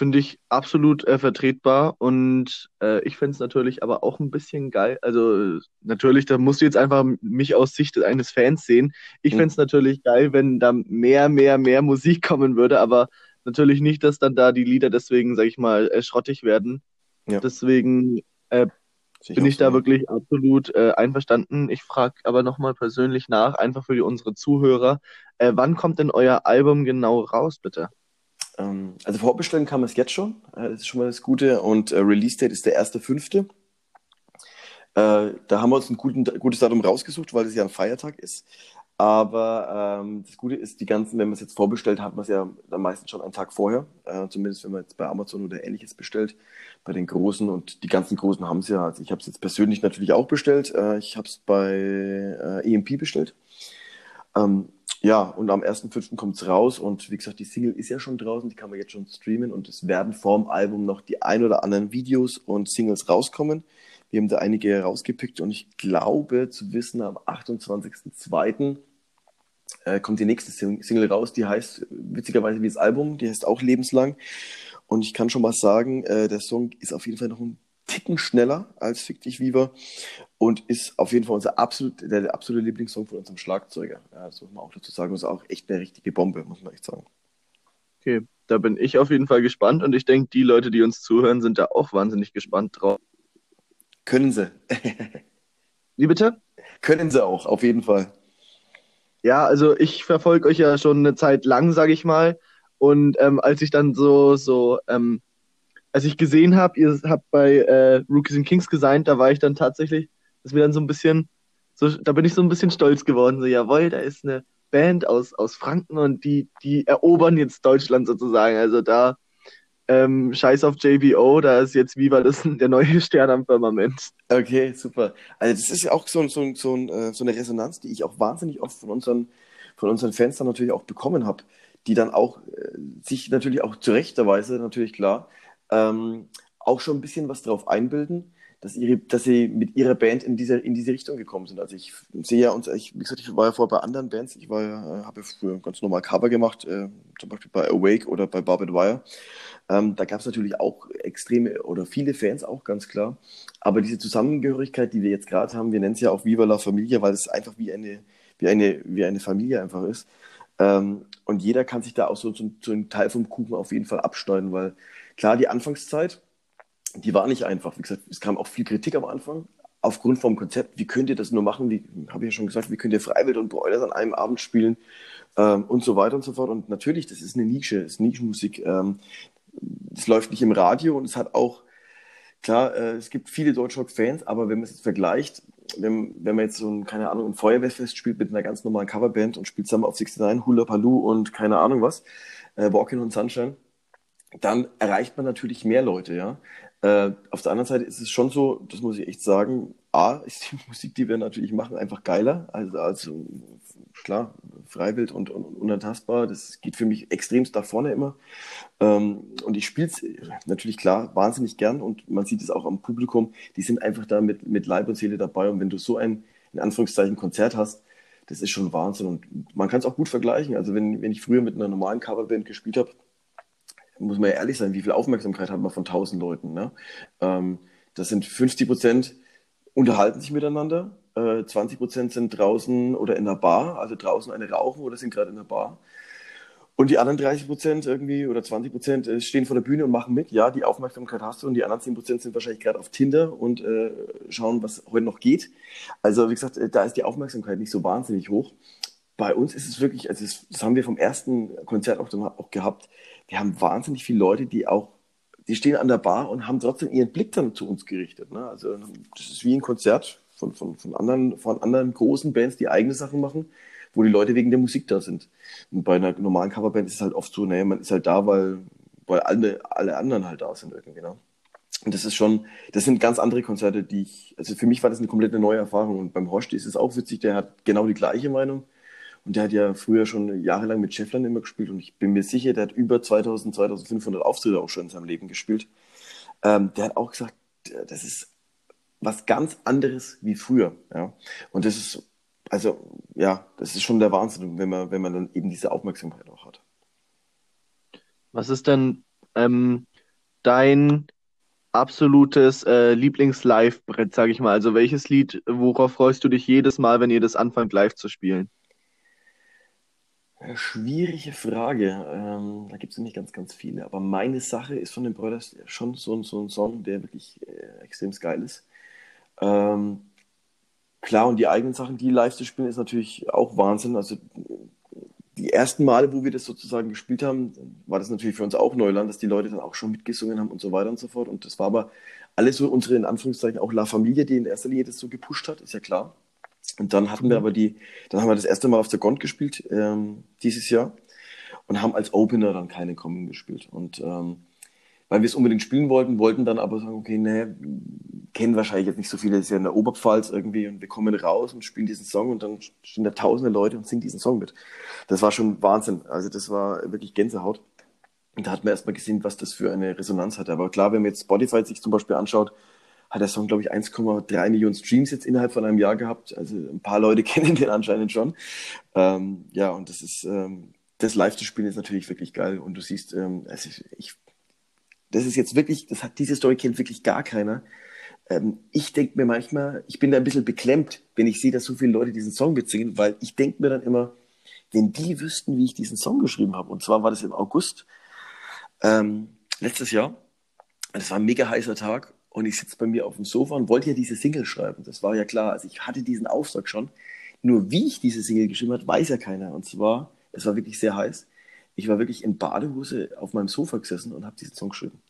Finde ich absolut äh, vertretbar und äh, ich fände es natürlich aber auch ein bisschen geil. Also natürlich, da musst du jetzt einfach mich aus Sicht eines Fans sehen. Ich fände es mhm. natürlich geil, wenn da mehr, mehr, mehr Musik kommen würde, aber natürlich nicht, dass dann da die Lieder deswegen, sag ich mal, äh, schrottig werden. Ja. Deswegen äh, bin ich da wirklich absolut äh, einverstanden. Ich frage aber nochmal persönlich nach, einfach für die, unsere Zuhörer. Äh, wann kommt denn euer Album genau raus, bitte? Ähm, also vorbestellen kann man es jetzt schon. Äh, das ist schon mal das Gute. Und äh, Release Date ist der 1.5. Äh, da haben wir uns ein guten, gutes Datum rausgesucht, weil es ja ein Feiertag ist. Aber ähm, das Gute ist, die ganzen, wenn man es jetzt vorbestellt, hat man es ja dann meistens schon einen Tag vorher. Äh, zumindest wenn man jetzt bei Amazon oder ähnliches bestellt. Bei den Großen und die ganzen Großen haben es ja. Also ich habe es jetzt persönlich natürlich auch bestellt. Äh, ich habe es bei äh, EMP bestellt. Ähm, ja, und am 1.5. kommt es raus und wie gesagt, die Single ist ja schon draußen, die kann man jetzt schon streamen und es werden vorm Album noch die ein oder anderen Videos und Singles rauskommen. Wir haben da einige rausgepickt und ich glaube zu wissen, am 28.02. Äh, kommt die nächste Single raus, die heißt witzigerweise wie das Album, die heißt auch lebenslang. Und ich kann schon mal sagen, äh, der Song ist auf jeden Fall noch ein Ticken schneller als Fick dich Viva und ist auf jeden Fall unser absolut, der, absolute Lieblingssong von unserem Schlagzeuger. Ja, das muss man auch dazu sagen. Das ist auch echt eine richtige Bombe, muss man echt sagen. Okay, da bin ich auf jeden Fall gespannt und ich denke, die Leute, die uns zuhören, sind da auch wahnsinnig gespannt drauf. Können sie. Wie bitte? Können sie auch, auf jeden Fall. Ja, also ich verfolge euch ja schon eine Zeit lang, sage ich mal. Und ähm, als ich dann so, so ähm, als ich gesehen habe, ihr habt bei äh, Rookies and Kings gesigned, da war ich dann tatsächlich, das mir dann so ein bisschen, so, da bin ich so ein bisschen stolz geworden. So, jawohl, da ist eine Band aus, aus Franken und die, die erobern jetzt Deutschland sozusagen. Also da ähm, Scheiß auf JBO, da ist jetzt Viva das der neue Stern am Firmament. Okay, super. Also das ist ja auch so, so, so, äh, so eine Resonanz, die ich auch wahnsinnig oft von unseren, von unseren Fans dann natürlich auch bekommen habe, die dann auch äh, sich natürlich auch zu Weise, natürlich klar, ähm, auch schon ein bisschen was drauf einbilden, dass, ihre, dass sie mit ihrer Band in diese, in diese Richtung gekommen sind. Also ich sehe ja uns, ich, wie gesagt, ich war ja vorher bei anderen Bands, ich war ja, habe ja früher ganz normal Cover gemacht, äh, zum Beispiel bei Awake oder bei Barbed Wire. Ähm, da gab es natürlich auch extreme oder viele Fans auch, ganz klar. Aber diese Zusammengehörigkeit, die wir jetzt gerade haben, wir nennen es ja auch Viva la Familia, weil es einfach wie eine, wie eine, wie eine Familie einfach ist. Ähm, und jeder kann sich da auch so, so, so einen Teil vom Kuchen auf jeden Fall absteuern, weil klar, die Anfangszeit, die war nicht einfach. Wie gesagt, es kam auch viel Kritik am Anfang aufgrund vom Konzept. Wie könnt ihr das nur machen? Wie habe ich ja schon gesagt, wie könnt ihr Freiwild und Broilers an einem Abend spielen ähm, und so weiter und so fort. Und natürlich, das ist eine Nische, ist Nischenmusik. Ähm, läuft nicht im Radio und es hat auch, klar, äh, es gibt viele Deutschrock-Fans, aber wenn man es jetzt vergleicht, wenn, wenn man jetzt so ein, keine Ahnung, ein Feuerwehrfest spielt mit einer ganz normalen Coverband und spielt zusammen auf 69, Hula Paloo und keine Ahnung was, äh, Walking on Sunshine, dann erreicht man natürlich mehr Leute, ja. Äh, auf der anderen Seite ist es schon so, das muss ich echt sagen, A, ist die Musik, die wir natürlich machen, einfach geiler. Also, also klar, Freiwild und, und unantastbar, das geht für mich extremst nach vorne immer. Ähm, und ich spiele es natürlich klar wahnsinnig gern und man sieht es auch am Publikum, die sind einfach da mit, mit Leib und Seele dabei. Und wenn du so ein, in Anführungszeichen, Konzert hast, das ist schon Wahnsinn. Und man kann es auch gut vergleichen. Also wenn, wenn ich früher mit einer normalen Coverband gespielt habe, muss man ja ehrlich sein, wie viel Aufmerksamkeit hat man von 1000 Leuten? Ne? Ähm, das sind 50 Prozent unterhalten sich miteinander, äh, 20 Prozent sind draußen oder in der Bar, also draußen eine rauchen oder sind gerade in der Bar. Und die anderen 30 Prozent irgendwie oder 20 Prozent äh, stehen vor der Bühne und machen mit. Ja, die Aufmerksamkeit hast du und die anderen 10 Prozent sind wahrscheinlich gerade auf Tinder und äh, schauen, was heute noch geht. Also wie gesagt, äh, da ist die Aufmerksamkeit nicht so wahnsinnig hoch. Bei uns ist es wirklich, also das haben wir vom ersten Konzert auch, auch gehabt, wir haben wahnsinnig viele Leute, die auch, die stehen an der Bar und haben trotzdem ihren Blick dann zu uns gerichtet. Ne? Also das ist wie ein Konzert von, von, von, anderen, von anderen großen Bands, die eigene Sachen machen, wo die Leute wegen der Musik da sind. Und bei einer normalen Coverband ist es halt oft so, naja, man ist halt da, weil, weil alle, alle anderen halt da sind irgendwie. Ne? Und das ist schon, das sind ganz andere Konzerte, die ich, also für mich war das eine komplett neue Erfahrung. Und beim Horst ist es auch witzig, der hat genau die gleiche Meinung. Und der hat ja früher schon jahrelang mit Schäfflern immer gespielt und ich bin mir sicher, der hat über 2000, 2500 Auftritte auch schon in seinem Leben gespielt. Ähm, der hat auch gesagt, das ist was ganz anderes wie früher. Ja? Und das ist, also, ja, das ist schon der Wahnsinn, wenn man, wenn man dann eben diese Aufmerksamkeit auch hat. Was ist denn ähm, dein absolutes äh, Lieblings-Live-Brett, sag ich mal? Also welches Lied, worauf freust du dich jedes Mal, wenn ihr das anfangt, live zu spielen? Schwierige Frage. Ähm, da gibt es nämlich ganz, ganz viele. Aber meine Sache ist von den Brothers schon so, so ein Song, der wirklich äh, extrem geil ist. Ähm, klar, und die eigenen Sachen, die live zu spielen, ist natürlich auch Wahnsinn. Also die ersten Male, wo wir das sozusagen gespielt haben, war das natürlich für uns auch Neuland, dass die Leute dann auch schon mitgesungen haben und so weiter und so fort. Und das war aber alles so unsere, in Anführungszeichen, auch La Familie, die in erster Linie das so gepusht hat, ist ja klar. Und dann hatten wir mhm. aber die, dann haben wir das erste Mal auf der Gond gespielt, ähm, dieses Jahr, und haben als Opener dann keine Common gespielt. Und ähm, weil wir es unbedingt spielen wollten, wollten dann aber sagen, okay, nee, kennen wahrscheinlich jetzt nicht so viele, das ist ja in der Oberpfalz irgendwie und wir kommen raus und spielen diesen Song und dann stehen da tausende Leute und singen diesen Song mit. Das war schon Wahnsinn. Also das war wirklich Gänsehaut. Und da hat man erstmal gesehen, was das für eine Resonanz hat. Aber klar, wenn man jetzt Spotify sich zum Beispiel anschaut, hat der Song, glaube ich, 1,3 Millionen Streams jetzt innerhalb von einem Jahr gehabt. Also ein paar Leute kennen den anscheinend schon. Ähm, ja, und das ist, ähm, das live zu spielen ist natürlich wirklich geil. Und du siehst, ähm, also ich, das ist jetzt wirklich, das hat diese Story kennt wirklich gar keiner. Ähm, ich denke mir manchmal, ich bin da ein bisschen beklemmt, wenn ich sehe, dass so viele Leute diesen Song mitsingen, weil ich denke mir dann immer, wenn die wüssten, wie ich diesen Song geschrieben habe, und zwar war das im August ähm, letztes Jahr, das war ein mega heißer Tag und ich sitze bei mir auf dem Sofa und wollte ja diese Single schreiben. Das war ja klar. Also ich hatte diesen Auftrag schon. Nur wie ich diese Single geschrieben habe, weiß ja keiner. Und zwar, es war wirklich sehr heiß. Ich war wirklich in Badehose auf meinem Sofa gesessen und habe diesen Song geschrieben.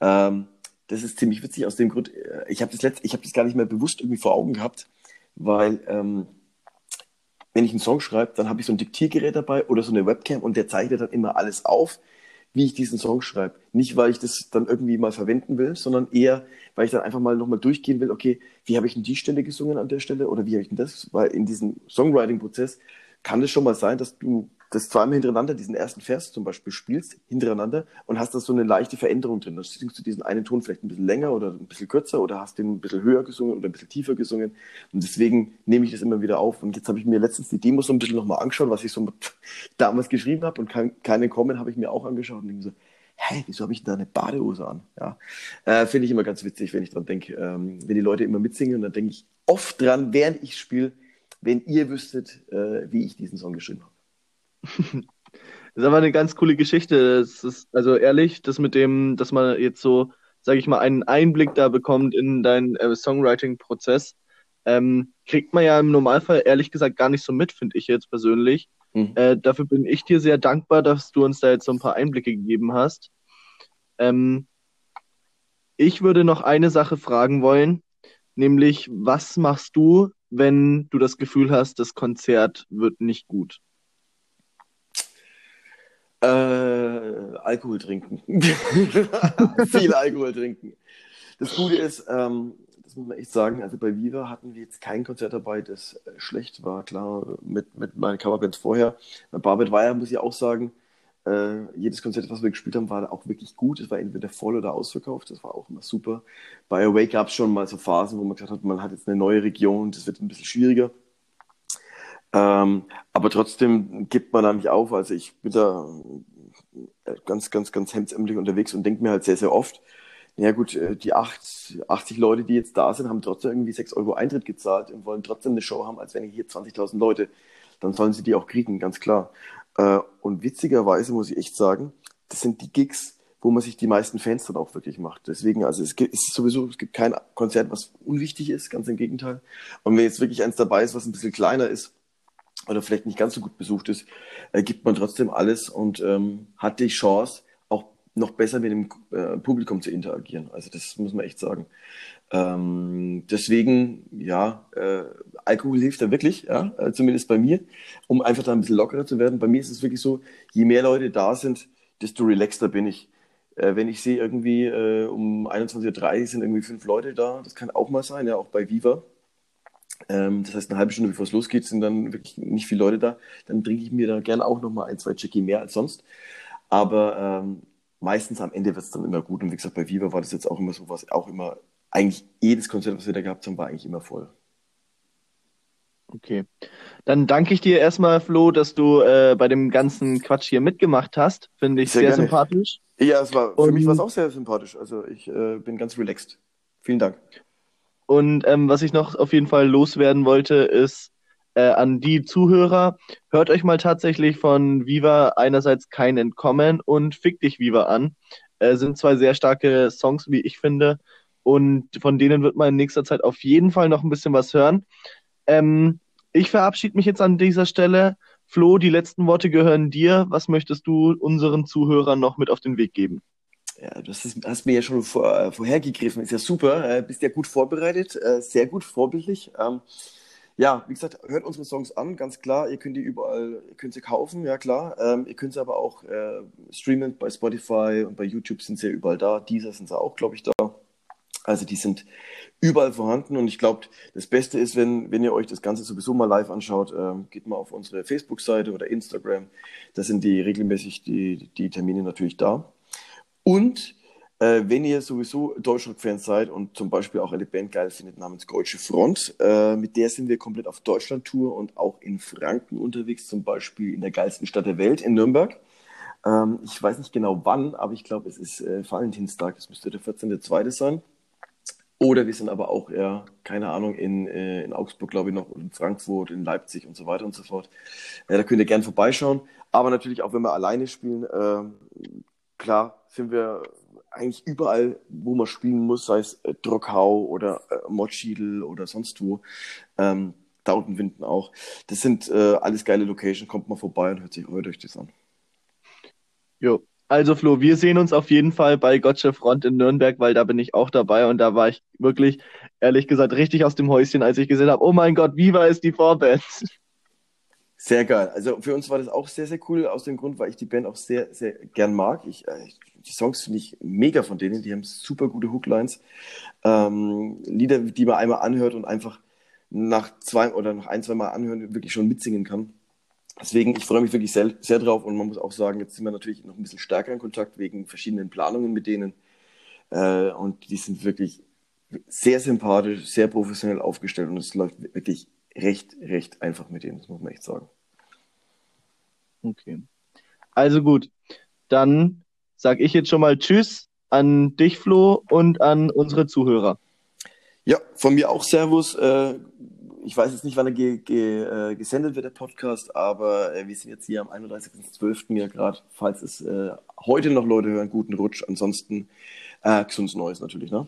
Ähm, das ist ziemlich witzig aus dem Grund, äh, ich habe das, letzt, hab das gar nicht mehr bewusst irgendwie vor Augen gehabt, weil ähm, wenn ich einen Song schreibe, dann habe ich so ein Diktiergerät dabei oder so eine Webcam und der zeichnet dann immer alles auf, wie ich diesen Song schreibe. Nicht, weil ich das dann irgendwie mal verwenden will, sondern eher, weil ich dann einfach mal nochmal durchgehen will, okay, wie habe ich denn die Stelle gesungen an der Stelle oder wie habe ich denn das? Weil in diesem Songwriting-Prozess kann es schon mal sein, dass du das zweimal hintereinander diesen ersten Vers zum Beispiel spielst, hintereinander, und hast da so eine leichte Veränderung drin. Dann singst du diesen einen Ton vielleicht ein bisschen länger oder ein bisschen kürzer oder hast den ein bisschen höher gesungen oder ein bisschen tiefer gesungen. Und deswegen nehme ich das immer wieder auf. Und jetzt habe ich mir letztens die Demo so ein bisschen nochmal angeschaut, was ich so damals geschrieben habe und kein, keine Comment habe ich mir auch angeschaut und denke so, hä, wieso habe ich denn da eine Badehose an? Ja, äh, finde ich immer ganz witzig, wenn ich dran denke, ähm, wenn die Leute immer mitsingen und dann denke ich oft dran, während ich spiele, wenn ihr wüsstet, äh, wie ich diesen Song geschrieben habe. Das ist aber eine ganz coole Geschichte. Das ist, also ehrlich, das mit dem, dass man jetzt so, sage ich mal, einen Einblick da bekommt in deinen äh, Songwriting-Prozess, ähm, kriegt man ja im Normalfall ehrlich gesagt gar nicht so mit, finde ich jetzt persönlich. Mhm. Äh, dafür bin ich dir sehr dankbar, dass du uns da jetzt so ein paar Einblicke gegeben hast. Ähm, ich würde noch eine Sache fragen wollen, nämlich was machst du, wenn du das Gefühl hast, das Konzert wird nicht gut? Äh, Alkohol trinken. Viel Alkohol trinken. Das Gute ist, ähm, das muss man echt sagen, also bei Viva hatten wir jetzt kein Konzert dabei, das äh, schlecht war. Klar, mit, mit meinen Coverbands vorher. Bei Barbet Wire muss ich auch sagen, äh, jedes Konzert, was wir gespielt haben, war auch wirklich gut. Es war entweder voll oder ausverkauft. Das war auch immer super. Bei gab es schon mal so Phasen, wo man gesagt hat, man hat jetzt eine neue Region, das wird ein bisschen schwieriger. Ähm, aber trotzdem gibt man da nicht auf. Also ich bin da äh, ganz, ganz, ganz hemdsärmlich unterwegs und denke mir halt sehr, sehr oft, ja gut, äh, die 8, 80 Leute, die jetzt da sind, haben trotzdem irgendwie 6 Euro Eintritt gezahlt und wollen trotzdem eine Show haben, als wenn hier 20.000 Leute, dann sollen sie die auch kriegen, ganz klar. Äh, und witzigerweise muss ich echt sagen, das sind die Gigs, wo man sich die meisten Fans dann auch wirklich macht. Deswegen, also es gibt es ist sowieso, es gibt kein Konzert, was unwichtig ist, ganz im Gegenteil. Und wenn jetzt wirklich eins dabei ist, was ein bisschen kleiner ist, oder vielleicht nicht ganz so gut besucht ist, äh, gibt man trotzdem alles und ähm, hat die Chance, auch noch besser mit dem äh, Publikum zu interagieren. Also das muss man echt sagen. Ähm, deswegen, ja, äh, Alkohol hilft da wirklich, ja, äh, zumindest bei mir, um einfach da ein bisschen lockerer zu werden. Bei mir ist es wirklich so, je mehr Leute da sind, desto relaxter bin ich. Äh, wenn ich sehe, irgendwie äh, um 21.30 Uhr sind irgendwie fünf Leute da, das kann auch mal sein, ja, auch bei Viva ähm, das heißt, eine halbe Stunde bevor es losgeht, sind dann wirklich nicht viele Leute da. Dann trinke ich mir da gerne auch noch mal ein, zwei Jackie mehr als sonst. Aber ähm, meistens am Ende wird es dann immer gut. Und wie gesagt, bei Viva war das jetzt auch immer so, was auch immer, eigentlich jedes Konzert, was wir da gehabt haben, war eigentlich immer voll. Okay. Dann danke ich dir erstmal, Flo, dass du äh, bei dem ganzen Quatsch hier mitgemacht hast. Finde ich sehr, sehr sympathisch. Ja, es war, für mich war es auch sehr sympathisch. Also ich äh, bin ganz relaxed. Vielen Dank. Und ähm, was ich noch auf jeden Fall loswerden wollte, ist äh, an die Zuhörer, hört euch mal tatsächlich von Viva einerseits kein Entkommen und Fick dich Viva an. Äh, sind zwei sehr starke Songs, wie ich finde. Und von denen wird man in nächster Zeit auf jeden Fall noch ein bisschen was hören. Ähm, ich verabschiede mich jetzt an dieser Stelle. Flo, die letzten Worte gehören dir. Was möchtest du unseren Zuhörern noch mit auf den Weg geben? Ja, du hast, hast mir ja schon vor, äh, vorhergegriffen, ist ja super, äh, bist ja gut vorbereitet, äh, sehr gut, vorbildlich. Ähm, ja, wie gesagt, hört unsere Songs an, ganz klar. Ihr könnt die überall, ihr könnt sie kaufen, ja klar. Ähm, ihr könnt sie aber auch äh, streamen bei Spotify und bei YouTube sind sie ja überall da. Dieser sind sie auch, glaube ich, da. Also die sind überall vorhanden und ich glaube, das Beste ist, wenn, wenn ihr euch das Ganze sowieso mal live anschaut, ähm, geht mal auf unsere Facebook-Seite oder Instagram. Da sind die regelmäßig die, die Termine natürlich da. Und äh, wenn ihr sowieso Deutschrock-Fans seid und zum Beispiel auch eine Band geil findet namens Deutsche Front, äh, mit der sind wir komplett auf Deutschland-Tour und auch in Franken unterwegs, zum Beispiel in der geilsten Stadt der Welt, in Nürnberg. Ähm, ich weiß nicht genau wann, aber ich glaube, es ist äh, Valentinstag, das müsste der 14.2. sein. Oder wir sind aber auch, ja, keine Ahnung, in, äh, in Augsburg, glaube ich, noch, in Frankfurt, in Leipzig und so weiter und so fort. Ja, da könnt ihr gerne vorbeischauen. Aber natürlich auch, wenn wir alleine spielen, äh, klar, sind wir eigentlich überall, wo man spielen muss, sei es äh, Drockau oder äh, Motschiedl oder sonst wo. Ähm, Dautenwinden auch. Das sind äh, alles geile Locations. Kommt mal vorbei und hört sich hört euch das an. Jo. Also Flo, wir sehen uns auf jeden Fall bei Gotcha Front in Nürnberg, weil da bin ich auch dabei und da war ich wirklich, ehrlich gesagt, richtig aus dem Häuschen, als ich gesehen habe, oh mein Gott, Viva ist die Vorband. Sehr geil. Also für uns war das auch sehr, sehr cool, aus dem Grund, weil ich die Band auch sehr, sehr gern mag. Ich, äh, die Songs finde ich mega von denen, die haben super gute Hooklines. Ähm, Lieder, die man einmal anhört und einfach nach zwei oder nach ein, zwei Mal anhören wirklich schon mitsingen kann. Deswegen, ich freue mich wirklich sehr, sehr drauf und man muss auch sagen, jetzt sind wir natürlich noch ein bisschen stärker in Kontakt wegen verschiedenen Planungen mit denen. Äh, und die sind wirklich sehr sympathisch, sehr professionell aufgestellt und es läuft wirklich recht, recht einfach mit denen, das muss man echt sagen. Okay. Also gut, dann sage ich jetzt schon mal Tschüss an dich, Flo, und an unsere Zuhörer. Ja, von mir auch Servus. Äh, ich weiß jetzt nicht, wann er ge ge äh, gesendet wird, der Podcast, aber äh, wir sind jetzt hier am 31.12. ja gerade, falls es heute noch Leute hören, guten Rutsch. Ansonsten äh, gesundes Neues natürlich, ne?